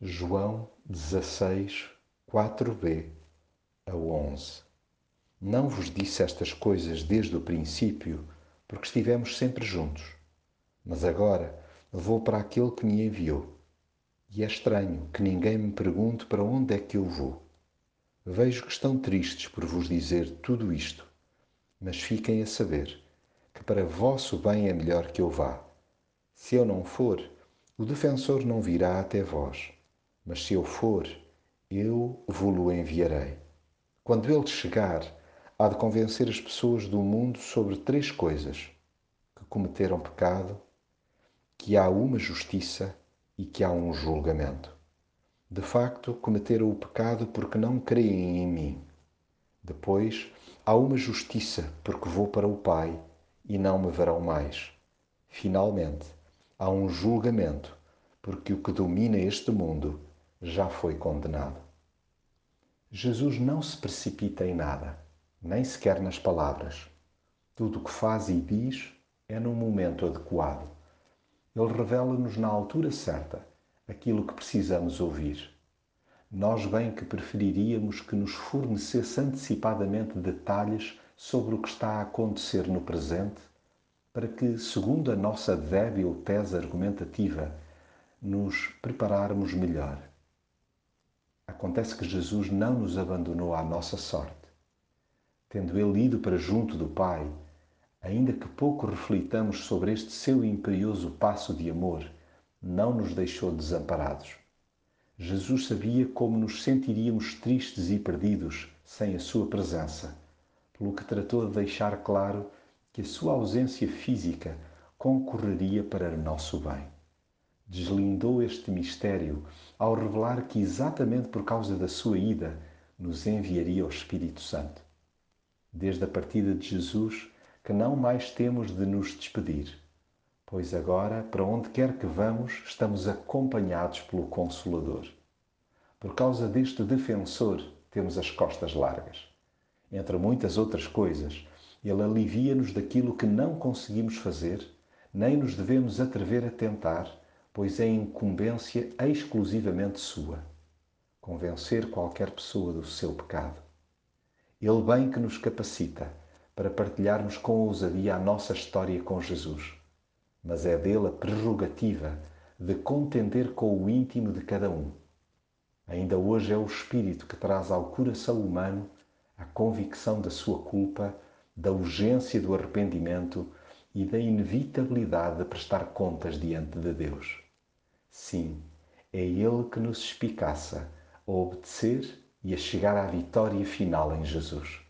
João 16, 4b a 11 Não vos disse estas coisas desde o princípio, porque estivemos sempre juntos. Mas agora vou para aquele que me enviou. E é estranho que ninguém me pergunte para onde é que eu vou. Vejo que estão tristes por vos dizer tudo isto, mas fiquem a saber que para vosso bem é melhor que eu vá. Se eu não for, o defensor não virá até vós mas se eu for, eu vou-lo enviarei. Quando ele chegar, há de convencer as pessoas do mundo sobre três coisas: que cometeram pecado, que há uma justiça e que há um julgamento. De facto, cometeram o pecado porque não creem em mim. Depois, há uma justiça porque vou para o Pai e não me verão mais. Finalmente, há um julgamento porque o que domina este mundo já foi condenado. Jesus não se precipita em nada, nem sequer nas palavras. Tudo o que faz e diz é no momento adequado. Ele revela-nos na altura certa aquilo que precisamos ouvir. Nós bem que preferiríamos que nos fornecesse antecipadamente detalhes sobre o que está a acontecer no presente, para que, segundo a nossa débil tese argumentativa, nos prepararmos melhor. Acontece que Jesus não nos abandonou à nossa sorte. Tendo ele ido para junto do Pai, ainda que pouco reflitamos sobre este seu imperioso passo de amor, não nos deixou desamparados. Jesus sabia como nos sentiríamos tristes e perdidos sem a sua presença, pelo que tratou de deixar claro que a sua ausência física concorreria para nosso bem deslindou este mistério ao revelar que, exatamente por causa da sua ida, nos enviaria o Espírito Santo. Desde a partida de Jesus, que não mais temos de nos despedir, pois agora, para onde quer que vamos, estamos acompanhados pelo Consolador. Por causa deste defensor, temos as costas largas. Entre muitas outras coisas, ele alivia-nos daquilo que não conseguimos fazer, nem nos devemos atrever a tentar pois é incumbência exclusivamente sua convencer qualquer pessoa do seu pecado. Ele bem que nos capacita para partilharmos com ousadia a nossa história com Jesus, mas é dele a prerrogativa de contender com o íntimo de cada um. Ainda hoje é o Espírito que traz ao coração humano a convicção da sua culpa, da urgência do arrependimento e da inevitabilidade de prestar contas diante de Deus. Sim, é Ele que nos espicaça a obedecer e a chegar à vitória final em Jesus.